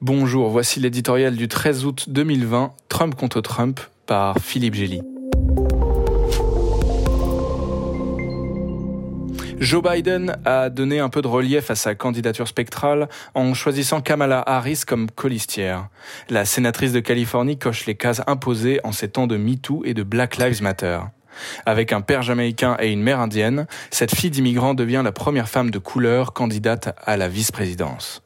Bonjour, voici l'éditorial du 13 août 2020, Trump contre Trump, par Philippe Gély. Joe Biden a donné un peu de relief à sa candidature spectrale en choisissant Kamala Harris comme colistière. La sénatrice de Californie coche les cases imposées en ces temps de MeToo et de Black Lives Matter. Avec un père jamaïcain et une mère indienne, cette fille d'immigrant devient la première femme de couleur candidate à la vice-présidence.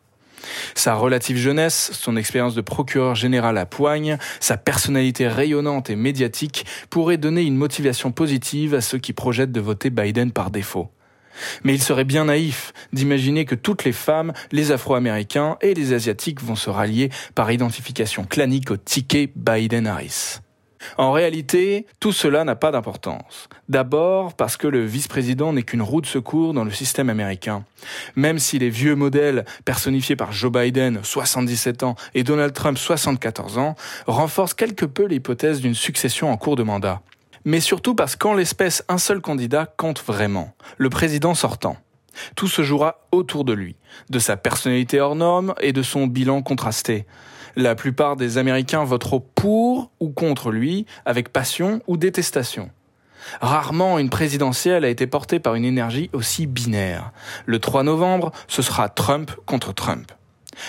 Sa relative jeunesse, son expérience de procureur général à Poigne, sa personnalité rayonnante et médiatique pourraient donner une motivation positive à ceux qui projettent de voter Biden par défaut. Mais il serait bien naïf d'imaginer que toutes les femmes, les Afro-Américains et les Asiatiques vont se rallier par identification clanique au ticket Biden-Harris. En réalité, tout cela n'a pas d'importance. D'abord parce que le vice-président n'est qu'une roue de secours dans le système américain. Même si les vieux modèles personnifiés par Joe Biden, 77 ans, et Donald Trump, 74 ans, renforcent quelque peu l'hypothèse d'une succession en cours de mandat. Mais surtout parce qu'en l'espèce, un seul candidat compte vraiment, le président sortant. Tout se jouera autour de lui, de sa personnalité hors norme et de son bilan contrasté. La plupart des Américains voteront pour ou contre lui, avec passion ou détestation. Rarement une présidentielle a été portée par une énergie aussi binaire. Le 3 novembre, ce sera Trump contre Trump.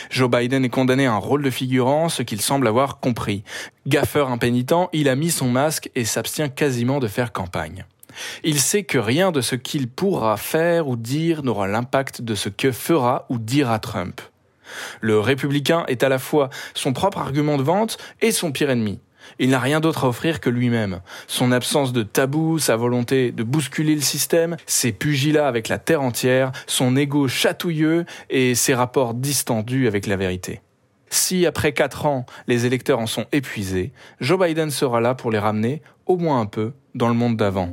Joe Biden est condamné à un rôle de figurant, ce qu'il semble avoir compris. Gaffeur impénitent, il a mis son masque et s'abstient quasiment de faire campagne. Il sait que rien de ce qu'il pourra faire ou dire n'aura l'impact de ce que fera ou dira Trump. Le républicain est à la fois son propre argument de vente et son pire ennemi. Il n'a rien d'autre à offrir que lui-même. Son absence de tabou, sa volonté de bousculer le système, ses pugilats avec la terre entière, son ego chatouilleux et ses rapports distendus avec la vérité. Si, après quatre ans, les électeurs en sont épuisés, Joe Biden sera là pour les ramener, au moins un peu, dans le monde d'avant.